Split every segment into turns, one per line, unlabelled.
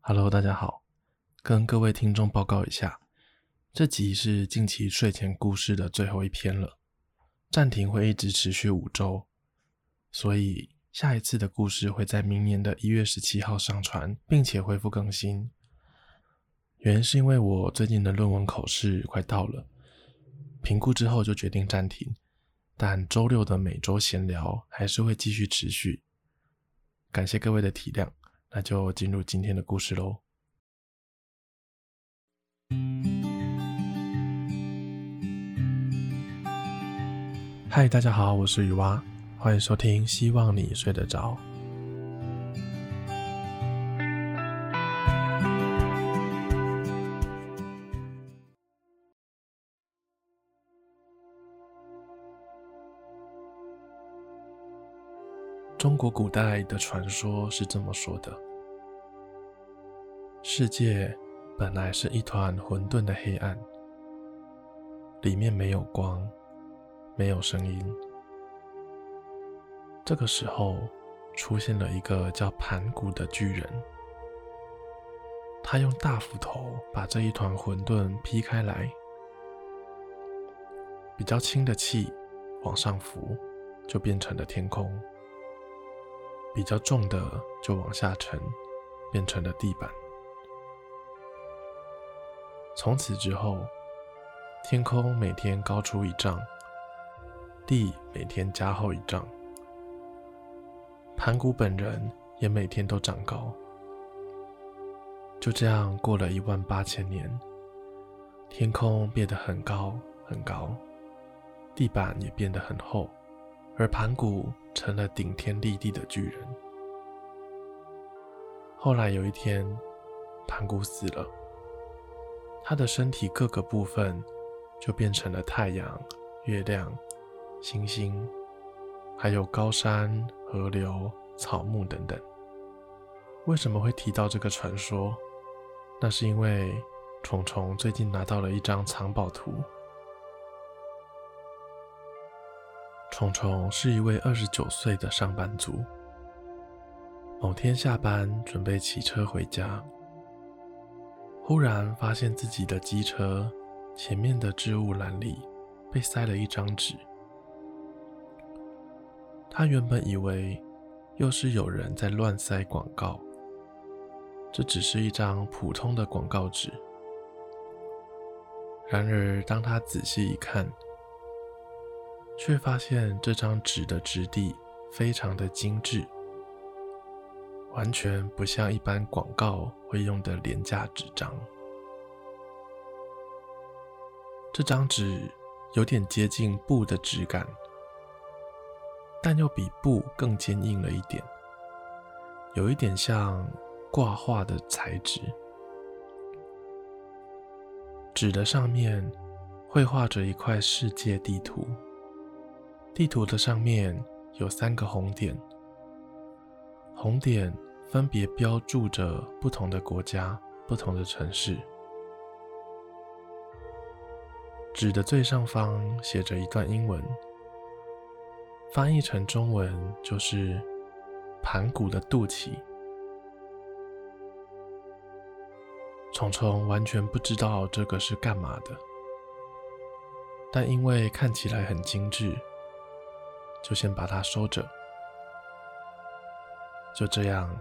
Hello，大家好，跟各位听众报告一下，这集是近期睡前故事的最后一篇了，暂停会一直持续五周，所以下一次的故事会在明年的一月十七号上传，并且恢复更新。原因是因为我最近的论文口试快到了，评估之后就决定暂停，但周六的每周闲聊还是会继续持续。感谢各位的体谅。那就进入今天的故事喽。嗨，大家好，我是雨蛙，欢迎收听，希望你睡得着。中国古代的传说是这么说的：世界本来是一团混沌的黑暗，里面没有光，没有声音。这个时候，出现了一个叫盘古的巨人，他用大斧头把这一团混沌劈开来，比较轻的气往上浮，就变成了天空。比较重的就往下沉，变成了地板。从此之后，天空每天高出一丈，地每天加厚一丈，盘古本人也每天都长高。就这样过了一万八千年，天空变得很高很高，地板也变得很厚。而盘古成了顶天立地的巨人。后来有一天，盘古死了，他的身体各个部分就变成了太阳、月亮、星星，还有高山、河流、草木等等。为什么会提到这个传说？那是因为虫虫最近拿到了一张藏宝图。虫虫是一位二十九岁的上班族。某天下班准备骑车回家，忽然发现自己的机车前面的置物篮里被塞了一张纸。他原本以为又是有人在乱塞广告，这只是一张普通的广告纸。然而当他仔细一看，却发现这张纸的质地非常的精致，完全不像一般广告会用的廉价纸张。这张纸有点接近布的质感，但又比布更坚硬了一点，有一点像挂画的材质。纸的上面绘画着一块世界地图。地图的上面有三个红点，红点分别标注着不同的国家、不同的城市。纸的最上方写着一段英文，翻译成中文就是“盘古的肚脐”。虫虫完全不知道这个是干嘛的，但因为看起来很精致。就先把它收着。就这样，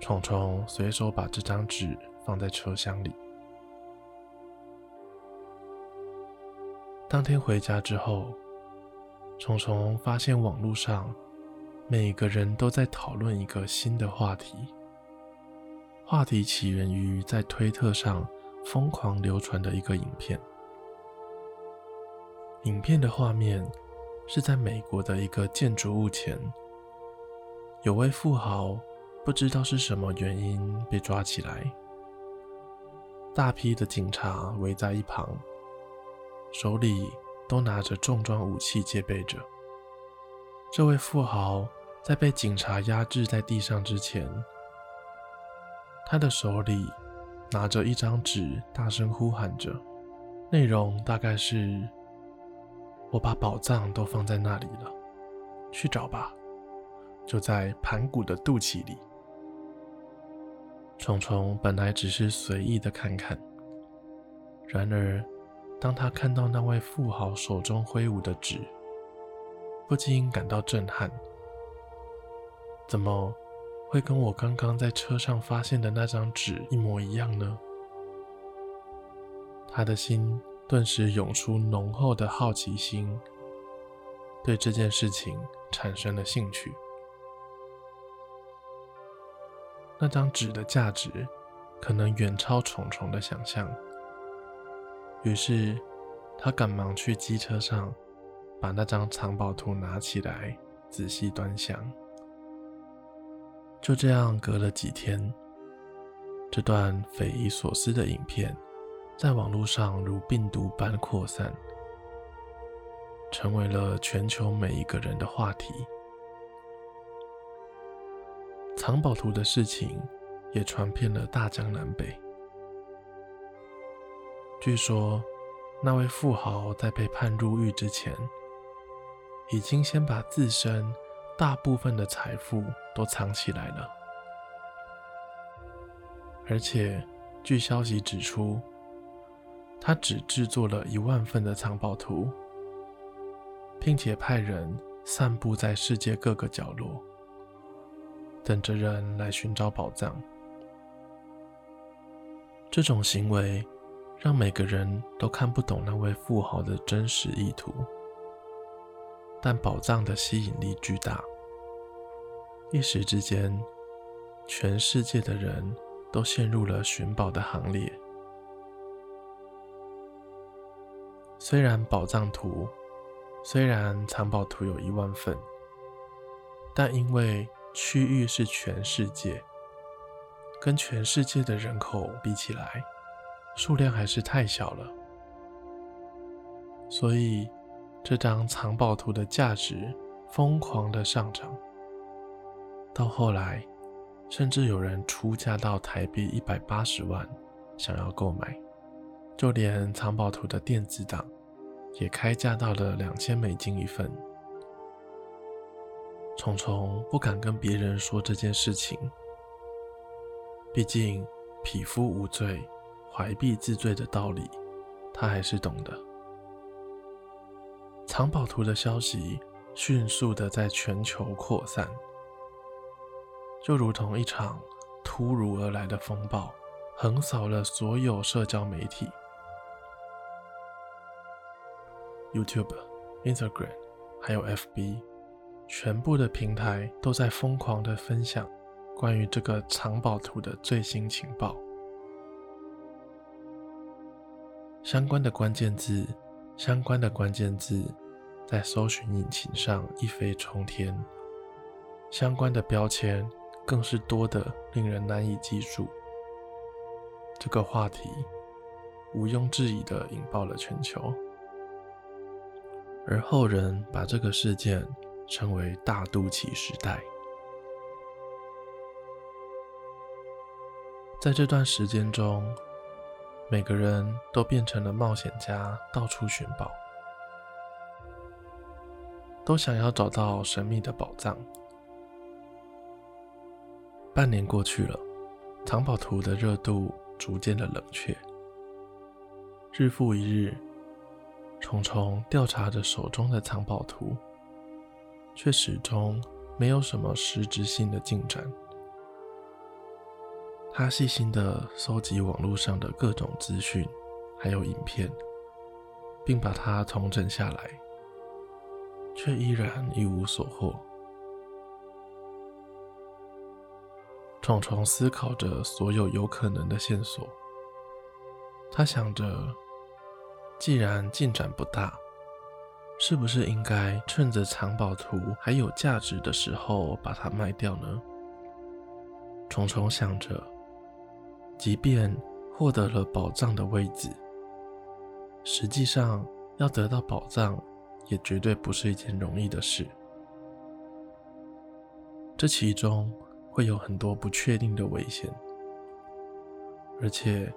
虫虫随手把这张纸放在车厢里。当天回家之后，虫虫发现网络上每个人都在讨论一个新的话题。话题起源于在推特上疯狂流传的一个影片。影片的画面。是在美国的一个建筑物前，有位富豪不知道是什么原因被抓起来，大批的警察围在一旁，手里都拿着重装武器戒备着。这位富豪在被警察压制在地上之前，他的手里拿着一张纸，大声呼喊着，内容大概是。我把宝藏都放在那里了，去找吧，就在盘古的肚脐里。虫虫本来只是随意的看看，然而当他看到那位富豪手中挥舞的纸，不禁感到震撼。怎么会跟我刚刚在车上发现的那张纸一模一样呢？他的心顿时涌出浓厚的好奇心，对这件事情产生了兴趣。那张纸的价值可能远超虫虫的想象，于是他赶忙去机车上把那张藏宝图拿起来，仔细端详。就这样，隔了几天，这段匪夷所思的影片在网络上如病毒般扩散，成为了全球每一个人的话题。藏宝图的事情也传遍了大江南北。据说，那位富豪在被判入狱之前，已经先把自身大部分的财富都藏起来了，而且据消息指出，他只制作了一万份的藏宝图，并且派人散布在世界各个角落，等着人来寻找宝藏。这种行为让每个人都看不懂那位富豪的真实意图。但宝藏的吸引力巨大，一时之间，全世界的人都陷入了寻宝的行列。虽然宝藏图，虽然藏宝图有一万份，但因为区域是全世界，跟全世界的人口比起来，数量还是太小了，所以。这张藏宝图的价值疯狂的上涨，到后来，甚至有人出价到台币一百八十万，想要购买。就连藏宝图的电子档，也开价到了两千美金一份。虫虫不敢跟别人说这件事情，毕竟匹夫无罪，怀璧自罪的道理，他还是懂的。藏宝图的消息迅速的在全球扩散，就如同一场突如而来的风暴，横扫了所有社交媒体，YouTube、Instagram，还有 FB，全部的平台都在疯狂的分享关于这个藏宝图的最新情报，相关的关键字。相关的关键字在搜寻引擎上一飞冲天，相关的标签更是多得令人难以记住。这个话题毋庸置疑的引爆了全球，而后人把这个事件称为“大肚脐时代”。在这段时间中，每个人都变成了冒险家，到处寻宝，都想要找到神秘的宝藏。半年过去了，藏宝图的热度逐渐的冷却。日复一日，虫虫调查着手中的藏宝图，却始终没有什么实质性的进展。他细心地搜集网络上的各种资讯，还有影片，并把它统整下来，却依然一无所获。虫虫思考着所有有可能的线索，他想着，既然进展不大，是不是应该趁着藏宝图还有价值的时候把它卖掉呢？虫虫想着。即便获得了宝藏的位置，实际上要得到宝藏也绝对不是一件容易的事。这其中会有很多不确定的危险，而且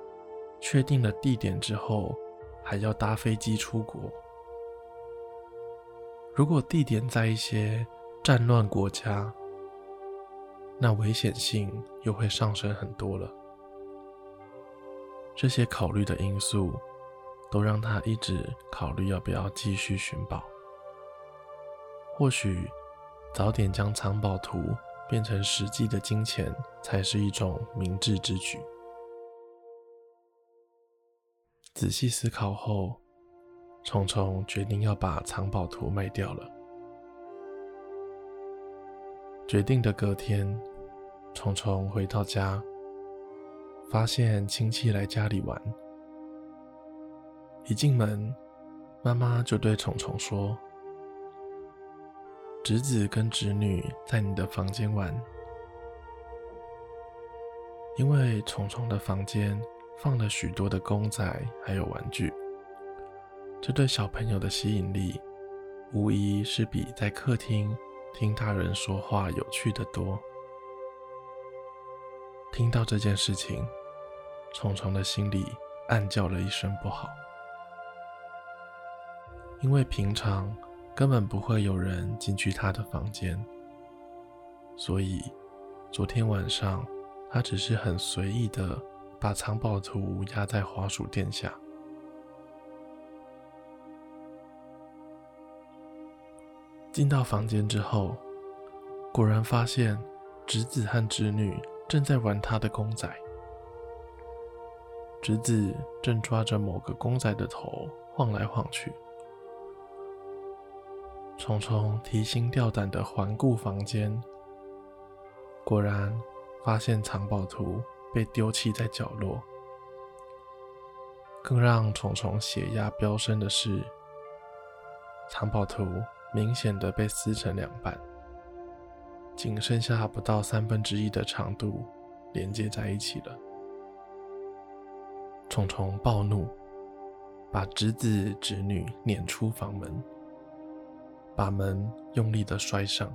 确定了地点之后，还要搭飞机出国。如果地点在一些战乱国家，那危险性又会上升很多了。这些考虑的因素，都让他一直考虑要不要继续寻宝。或许早点将藏宝图变成实际的金钱，才是一种明智之举。仔细思考后，虫虫决定要把藏宝图卖掉了。决定的隔天，虫虫回到家，发现亲戚来家里玩。一进门，妈妈就对虫虫说：“侄子跟侄女在你的房间玩。”因为虫虫的房间。放了许多的公仔，还有玩具，这对小朋友的吸引力，无疑是比在客厅听大人说话有趣的多。听到这件事情，虫虫的心里暗叫了一声不好，因为平常根本不会有人进去他的房间，所以昨天晚上他只是很随意的。把藏宝图压在滑鼠垫下，进到房间之后，果然发现侄子和侄女正在玩他的公仔。侄子正抓着某个公仔的头晃来晃去。虫虫提心吊胆的环顾房间，果然发现藏宝图。被丢弃在角落。更让虫虫血压飙升的是，藏宝图明显的被撕成两半，仅剩下不到三分之一的长度连接在一起了。虫虫暴怒，把侄子侄女撵出房门，把门用力的摔上，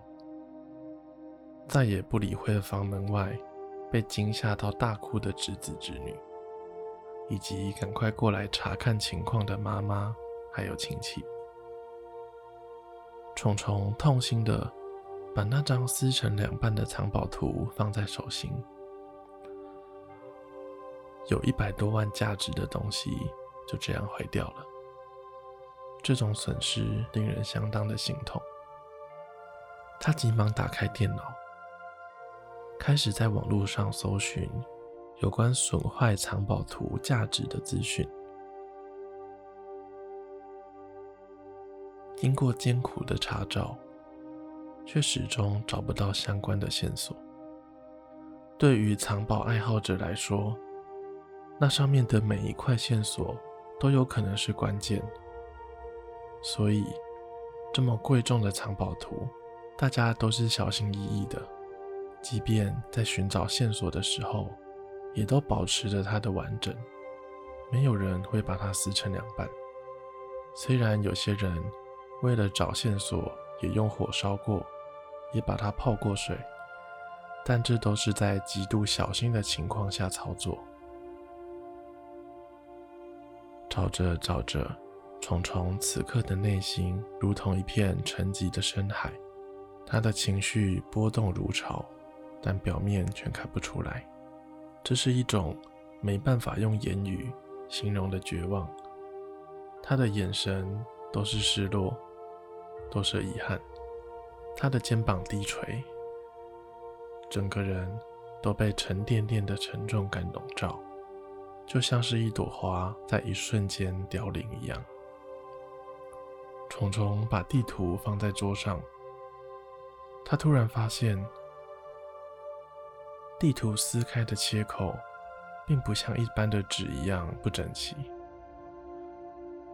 再也不理会房门外。被惊吓到大哭的侄子侄女，以及赶快过来查看情况的妈妈，还有亲戚。虫虫痛心的把那张撕成两半的藏宝图放在手心，有一百多万价值的东西就这样毁掉了。这种损失令人相当的心痛。他急忙打开电脑。开始在网络上搜寻有关损坏藏宝图价值的资讯，经过艰苦的查找，却始终找不到相关的线索。对于藏宝爱好者来说，那上面的每一块线索都有可能是关键。所以，这么贵重的藏宝图，大家都是小心翼翼的。即便在寻找线索的时候，也都保持着它的完整，没有人会把它撕成两半。虽然有些人为了找线索也用火烧过，也把它泡过水，但这都是在极度小心的情况下操作。找着找着，虫虫此刻的内心如同一片沉寂的深海，他的情绪波动如潮。但表面却看不出来，这是一种没办法用言语形容的绝望。他的眼神都是失落，都是遗憾。他的肩膀低垂，整个人都被沉甸甸的沉重感笼罩，就像是一朵花在一瞬间凋零一样。虫虫把地图放在桌上，他突然发现。地图撕开的切口，并不像一般的纸一样不整齐，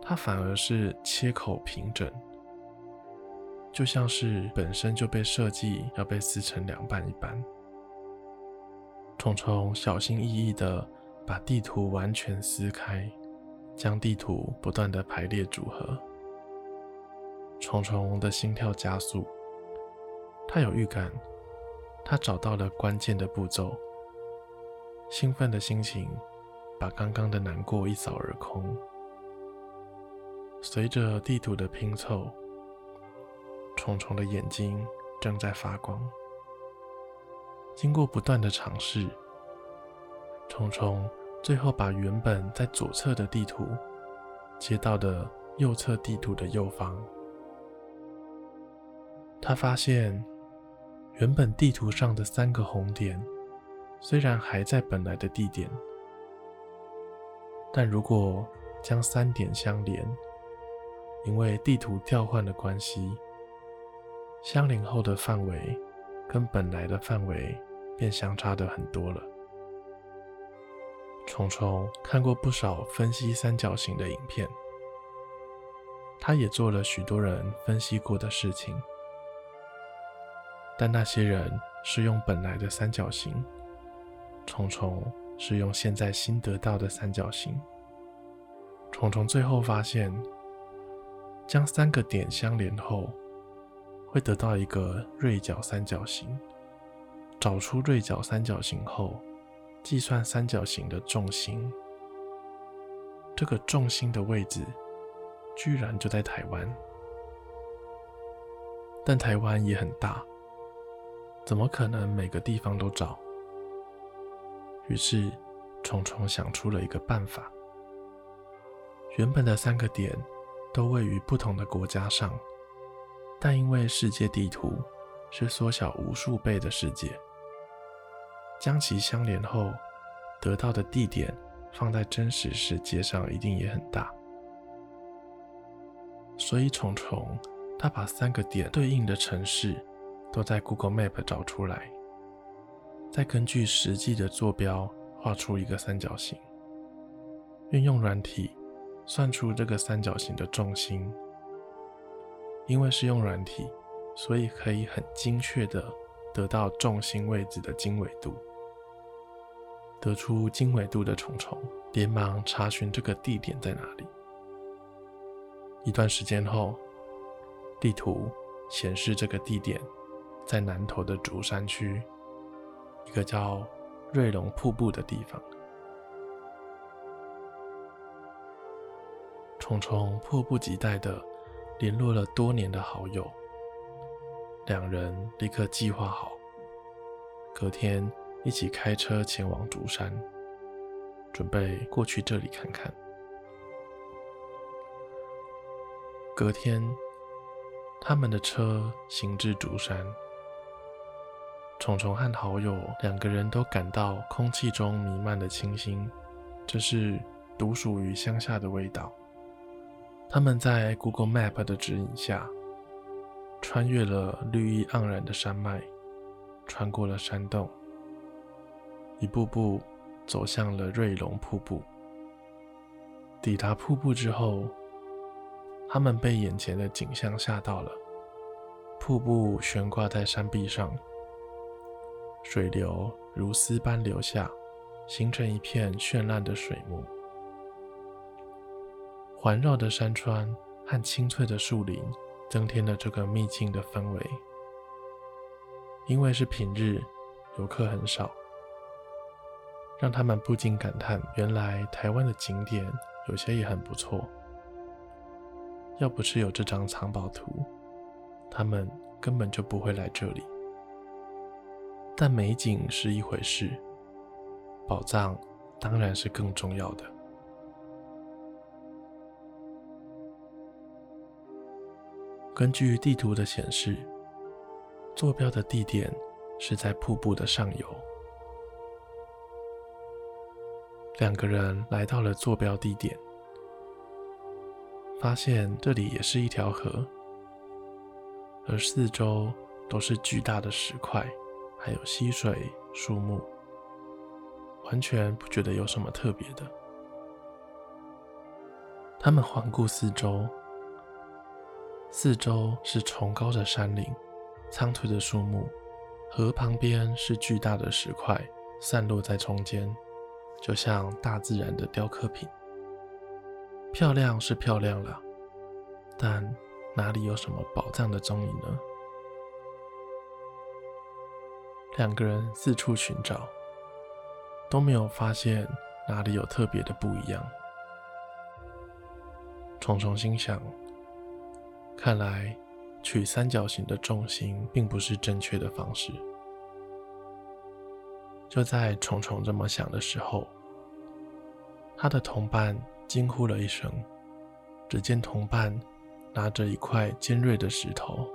它反而是切口平整，就像是本身就被设计要被撕成两半一般。虫虫小心翼翼地把地图完全撕开，将地图不断地排列组合。虫虫的心跳加速，他有预感。他找到了关键的步骤，兴奋的心情把刚刚的难过一扫而空。随着地图的拼凑，虫虫的眼睛正在发光。经过不断的尝试，虫虫最后把原本在左侧的地图接到的右侧地图的右方。他发现，原本地图上的三个红点虽然还在本来的地点，但如果将三点相连，因为地图调换的关系，相连后的范围跟本来的范围便相差的很多了。虫虫看过不少分析三角形的影片，他也做了许多人分析过的事情，但那些人是用本来的三角形，虫虫是用现在新得到的三角形。虫虫最后发现，将三个点相连后，会得到一个锐角三角形。找出锐角三角形后，计算三角形的重心。这个重心的位置，居然就在台湾。但台湾也很大，怎么可能每个地方都找？于是，虫虫想出了一个办法。原本的三个点都位于不同的国家上，但因为世界地图是缩小无数倍的世界，将其相连后得到的地点放在真实世界上一定也很大。所以虫虫他把三个点对应的城市都在 Google Map 找出来，再根据实际的坐标画出一个三角形，运用软体。算出这个三角形的重心，因为是用软体，所以可以很精确的得到重心位置的经纬度。得出经纬度的虫虫连忙查询这个地点在哪里。一段时间后，地图显示这个地点在南投的竹山区，一个叫瑞龙瀑布的地方。虫虫迫不及待地联络了多年的好友，两人立刻计划好，隔天一起开车前往竹山，准备过去这里看看。隔天，他们的车行至竹山，虫虫和好友两个人都感到空气中弥漫的清新，这是独属于乡下的味道。他们在 Google Map 的指引下，穿越了绿意盎然的山脉，穿过了山洞，一步步走向了瑞龙瀑布。抵达瀑布之后，他们被眼前的景象吓到了。瀑布悬挂在山壁上，水流如丝般流下，形成一片绚烂的水幕。环绕的山川和青翠的树林，增添了这个秘境的氛围。因为是平日，游客很少，让他们不禁感叹：原来台湾的景点有些也很不错。要不是有这张藏宝图，他们根本就不会来这里。但美景是一回事，宝藏当然是更重要的。根据地图的显示，坐标的地点是在瀑布的上游。两个人来到了坐标地点，发现这里也是一条河，而四周都是巨大的石块，还有溪水、树木，完全不觉得有什么特别的。他们环顾四周。四周是崇高的山岭，苍翠的树木，河旁边是巨大的石块，散落在中间，就像大自然的雕刻品。漂亮是漂亮了，但哪里有什么宝藏的踪影呢？两个人四处寻找，都没有发现哪里有特别的不一样。虫虫心想。看来，取三角形的重心并不是正确的方式。就在虫虫这么想的时候，他的同伴惊呼了一声，只见同伴拿着一块尖锐的石头，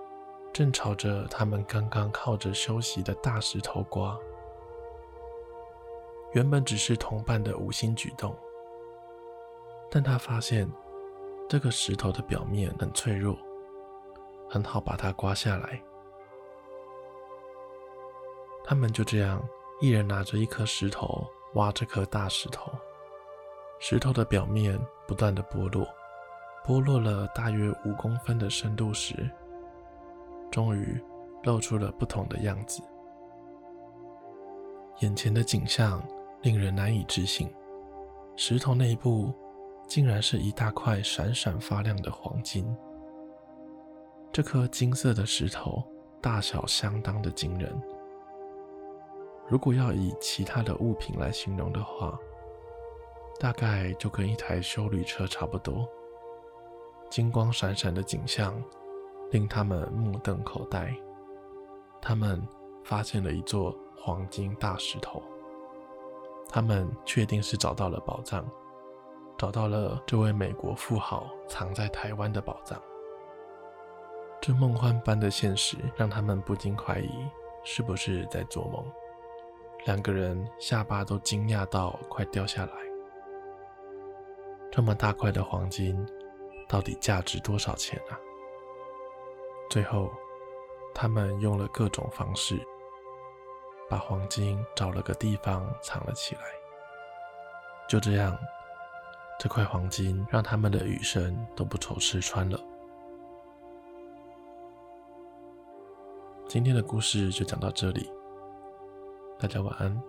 正朝着他们刚刚靠着休息的大石头刮。原本只是同伴的无心举动，但他发现这个石头的表面很脆弱，很好把它刮下来。他们就这样，一人拿着一颗石头挖这颗大石头，石头的表面不断的剥落，剥落了大约五公分的深度时，终于露出了不同的样子。眼前的景象令人难以置信，石头内部竟然是一大块闪闪发亮的黄金。这颗金色的石头大小相当的惊人。如果要以其他的物品来形容的话，大概就跟一台修旅车差不多。金光闪闪的景象令他们目瞪口呆。他们发现了一座黄金大石头。他们确定是找到了宝藏，找到了这位美国富豪藏在台湾的宝藏。这梦幻般的现实让他们不禁怀疑，是不是在做梦？两个人下巴都惊讶到快掉下来。这么大块的黄金，到底价值多少钱啊？最后，他们用了各种方式，把黄金找了个地方藏了起来。就这样，这块黄金让他们的余生都不愁吃穿了。今天的故事就讲到这里。大家晚安。